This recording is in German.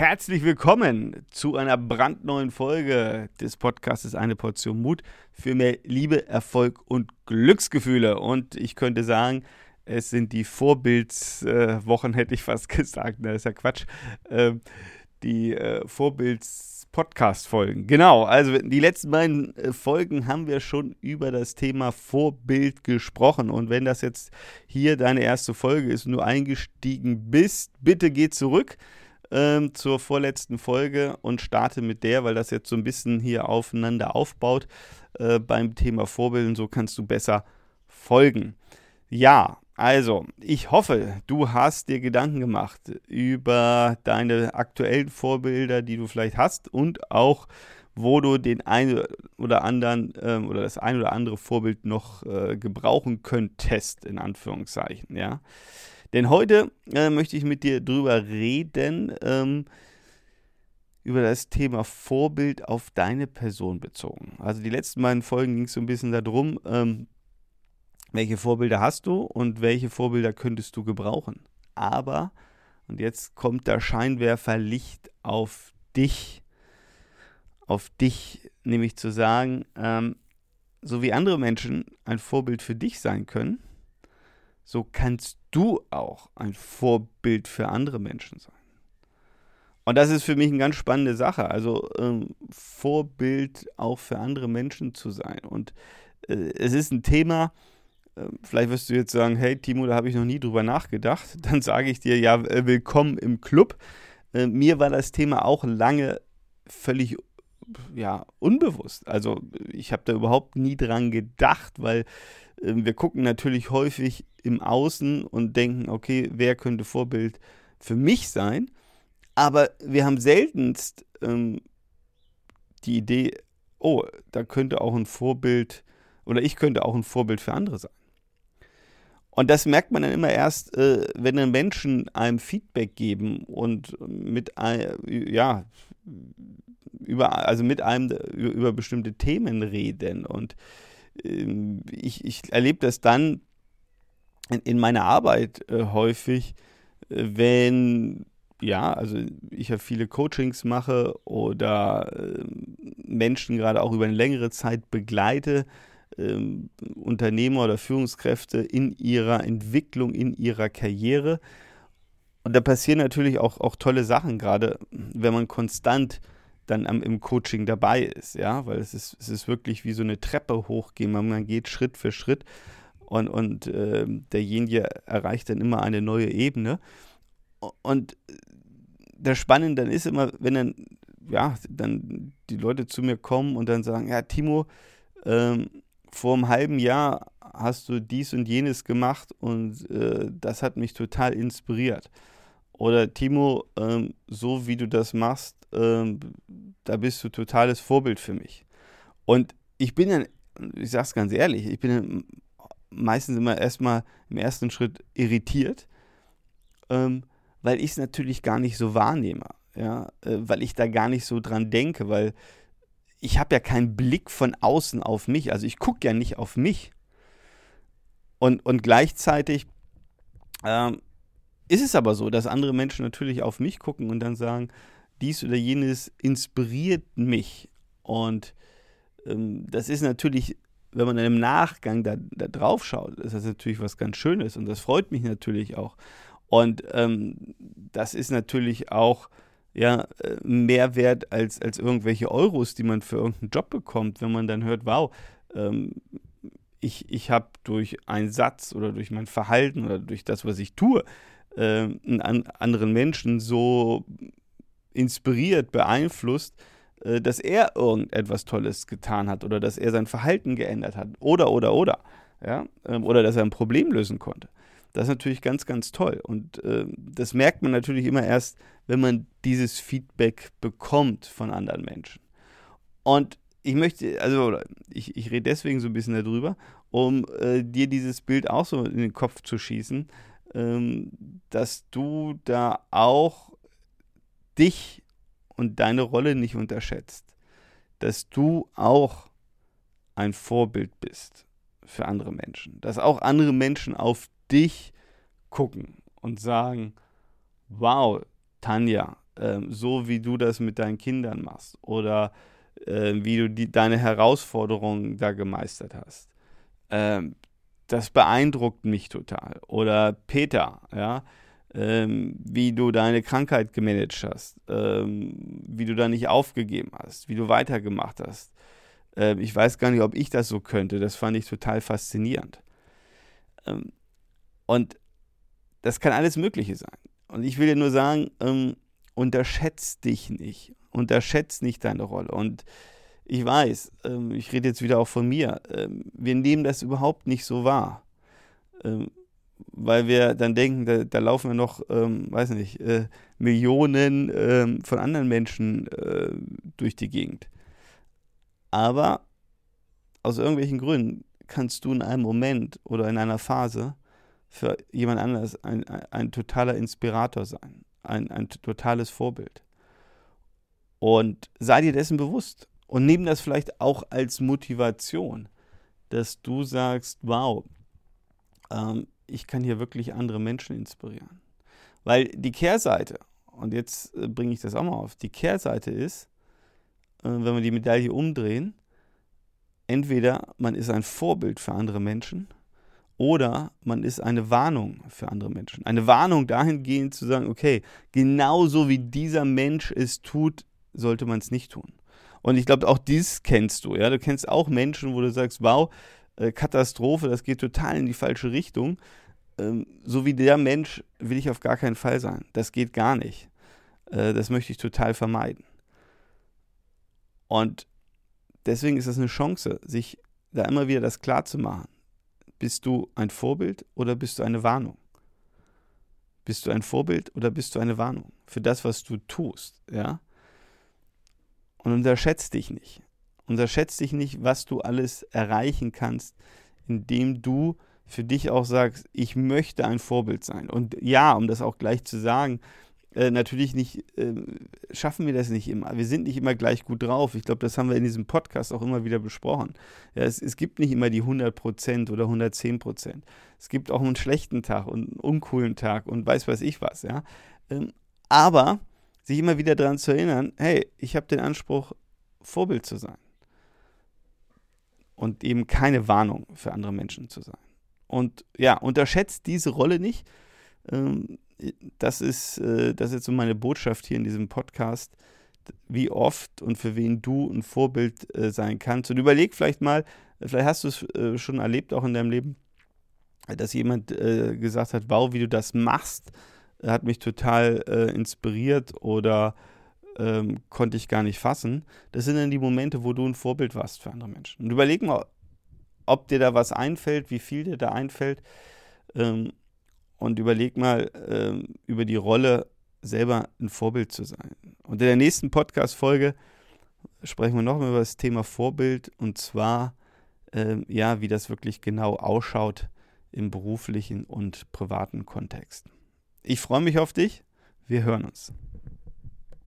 Herzlich willkommen zu einer brandneuen Folge des Podcasts Eine Portion Mut für mehr Liebe, Erfolg und Glücksgefühle. Und ich könnte sagen, es sind die Vorbildswochen, hätte ich fast gesagt. Das ist ja Quatsch. Ähm, die äh, Vorbilds-Podcast-Folgen. Genau, also die letzten beiden äh, Folgen haben wir schon über das Thema Vorbild gesprochen. Und wenn das jetzt hier deine erste Folge ist und du eingestiegen bist, bitte geh zurück ähm, zur vorletzten Folge und starte mit der, weil das jetzt so ein bisschen hier aufeinander aufbaut äh, beim Thema Vorbilden. So kannst du besser folgen. Ja, also, ich hoffe, du hast dir Gedanken gemacht über deine aktuellen Vorbilder, die du vielleicht hast und auch, wo du den einen oder anderen ähm, oder das ein oder andere Vorbild noch äh, gebrauchen könntest, in Anführungszeichen, ja. Denn heute äh, möchte ich mit dir drüber reden, ähm, über das Thema Vorbild auf deine Person bezogen. Also die letzten beiden Folgen ging es so ein bisschen darum, ähm, welche Vorbilder hast du und welche Vorbilder könntest du gebrauchen. Aber, und jetzt kommt der Scheinwerferlicht auf dich, auf dich, nämlich zu sagen, ähm, so wie andere Menschen ein Vorbild für dich sein können, so kannst du auch ein Vorbild für andere Menschen sein. Und das ist für mich eine ganz spannende Sache, also ähm, Vorbild auch für andere Menschen zu sein. Und äh, es ist ein Thema, äh, vielleicht wirst du jetzt sagen, hey Timo, da habe ich noch nie drüber nachgedacht. Dann sage ich dir, ja, äh, willkommen im Club. Äh, mir war das Thema auch lange völlig ja, unbewusst. Also ich habe da überhaupt nie dran gedacht, weil wir gucken natürlich häufig im Außen und denken, okay, wer könnte Vorbild für mich sein? Aber wir haben seltenst ähm, die Idee, oh, da könnte auch ein Vorbild oder ich könnte auch ein Vorbild für andere sein. Und das merkt man dann immer erst, äh, wenn dann Menschen einem Feedback geben und mit, ja, über, also mit einem über, bestimmte Themen reden. Und ähm, ich, ich erlebe das dann in, in meiner Arbeit äh, häufig, äh, wenn, ja, also ich ja viele Coachings mache oder äh, Menschen gerade auch über eine längere Zeit begleite, ähm, Unternehmer oder Führungskräfte in ihrer Entwicklung, in ihrer Karriere. Und da passieren natürlich auch, auch tolle Sachen, gerade wenn man konstant dann am, im Coaching dabei ist, ja, weil es ist, es ist wirklich wie so eine Treppe hochgehen, man, geht Schritt für Schritt und, und äh, derjenige erreicht dann immer eine neue Ebene. Und das Spannende dann ist immer, wenn dann, ja, dann die Leute zu mir kommen und dann sagen, ja, Timo, ähm, vor einem halben Jahr hast du dies und jenes gemacht und äh, das hat mich total inspiriert. Oder Timo, ähm, so wie du das machst, ähm, da bist du totales Vorbild für mich. Und ich bin dann, ich sag's ganz ehrlich, ich bin dann meistens immer erstmal im ersten Schritt irritiert, ähm, weil ich es natürlich gar nicht so wahrnehme. Ja, äh, weil ich da gar nicht so dran denke, weil ich habe ja keinen Blick von außen auf mich. Also ich gucke ja nicht auf mich. Und, und gleichzeitig ähm, ist es aber so, dass andere Menschen natürlich auf mich gucken und dann sagen, dies oder jenes inspiriert mich. Und ähm, das ist natürlich, wenn man dann im Nachgang da, da drauf schaut, ist das natürlich was ganz Schönes und das freut mich natürlich auch. Und ähm, das ist natürlich auch ja, äh, mehr wert als, als irgendwelche Euros, die man für irgendeinen Job bekommt, wenn man dann hört, wow, ähm, ich, ich habe durch einen Satz oder durch mein Verhalten oder durch das, was ich tue, äh, einen anderen Menschen so inspiriert, beeinflusst, äh, dass er irgendetwas Tolles getan hat oder dass er sein Verhalten geändert hat oder, oder, oder. Ja? Ähm, oder dass er ein Problem lösen konnte. Das ist natürlich ganz, ganz toll. Und äh, das merkt man natürlich immer erst, wenn man dieses Feedback bekommt von anderen Menschen. Und ich möchte, also ich, ich rede deswegen so ein bisschen darüber, um äh, dir dieses Bild auch so in den Kopf zu schießen, ähm, dass du da auch dich und deine Rolle nicht unterschätzt. Dass du auch ein Vorbild bist für andere Menschen. Dass auch andere Menschen auf dich gucken und sagen, wow, Tanja, ähm, so wie du das mit deinen Kindern machst oder äh, wie du die, deine Herausforderungen da gemeistert hast. Ähm, das beeindruckt mich total. Oder Peter, ja, ähm, wie du deine Krankheit gemanagt hast, ähm, wie du da nicht aufgegeben hast, wie du weitergemacht hast. Ähm, ich weiß gar nicht, ob ich das so könnte. Das fand ich total faszinierend. Ähm, und das kann alles Mögliche sein. Und ich will dir nur sagen, ähm, unterschätzt dich nicht. Unterschätzt nicht deine Rolle. Und ich weiß, ähm, ich rede jetzt wieder auch von mir, ähm, wir nehmen das überhaupt nicht so wahr. Ähm, weil wir dann denken, da, da laufen wir noch, ähm, weiß nicht, äh, Millionen ähm, von anderen Menschen äh, durch die Gegend. Aber aus irgendwelchen Gründen kannst du in einem Moment oder in einer Phase für jemand anderes ein, ein, ein totaler Inspirator sein, ein, ein totales Vorbild. Und sei dir dessen bewusst und nimm das vielleicht auch als Motivation, dass du sagst, wow, ähm, ich kann hier wirklich andere Menschen inspirieren. Weil die Kehrseite, und jetzt äh, bringe ich das auch mal auf, die Kehrseite ist, äh, wenn wir die Medaille umdrehen, entweder man ist ein Vorbild für andere Menschen oder man ist eine Warnung für andere Menschen. Eine Warnung dahingehend zu sagen, okay, genauso wie dieser Mensch es tut, sollte man es nicht tun. Und ich glaube, auch dies kennst du. Ja? Du kennst auch Menschen, wo du sagst, wow, äh, Katastrophe, das geht total in die falsche Richtung. Ähm, so wie der Mensch will ich auf gar keinen Fall sein. Das geht gar nicht. Äh, das möchte ich total vermeiden. Und deswegen ist es eine Chance, sich da immer wieder das klar zu machen. Bist du ein Vorbild oder bist du eine Warnung? Bist du ein Vorbild oder bist du eine Warnung für das, was du tust? Ja? Und unterschätzt dich nicht. Unterschätzt dich nicht, was du alles erreichen kannst, indem du für dich auch sagst, ich möchte ein Vorbild sein. Und ja, um das auch gleich zu sagen, äh, natürlich nicht, äh, schaffen wir das nicht immer. Wir sind nicht immer gleich gut drauf. Ich glaube, das haben wir in diesem Podcast auch immer wieder besprochen. Ja, es, es gibt nicht immer die 100% oder 110%. Es gibt auch einen schlechten Tag und einen uncoolen Tag und weiß was ich was. Ja? Ähm, aber sich immer wieder daran zu erinnern, hey, ich habe den Anspruch, Vorbild zu sein. Und eben keine Warnung für andere Menschen zu sein. Und ja, unterschätzt diese Rolle nicht. Ähm, das ist, äh, das ist jetzt so meine Botschaft hier in diesem Podcast, wie oft und für wen du ein Vorbild äh, sein kannst. Und überleg vielleicht mal, vielleicht hast du es äh, schon erlebt, auch in deinem Leben, dass jemand gesagt hat, wow, wie du das machst, hat mich total inspiriert oder ähm, konnte ich gar nicht fassen. Das sind dann die Momente, wo du ein Vorbild warst für andere Menschen. Und überleg mal, ob dir da was einfällt, wie viel dir da einfällt. Ähm, und überleg mal ähm, über die Rolle, selber ein Vorbild zu sein. Und in der nächsten Podcast-Folge sprechen wir nochmal über das Thema Vorbild und zwar, ähm, ja, wie das wirklich genau ausschaut im beruflichen und privaten Kontext. Ich freue mich auf dich. Wir hören uns.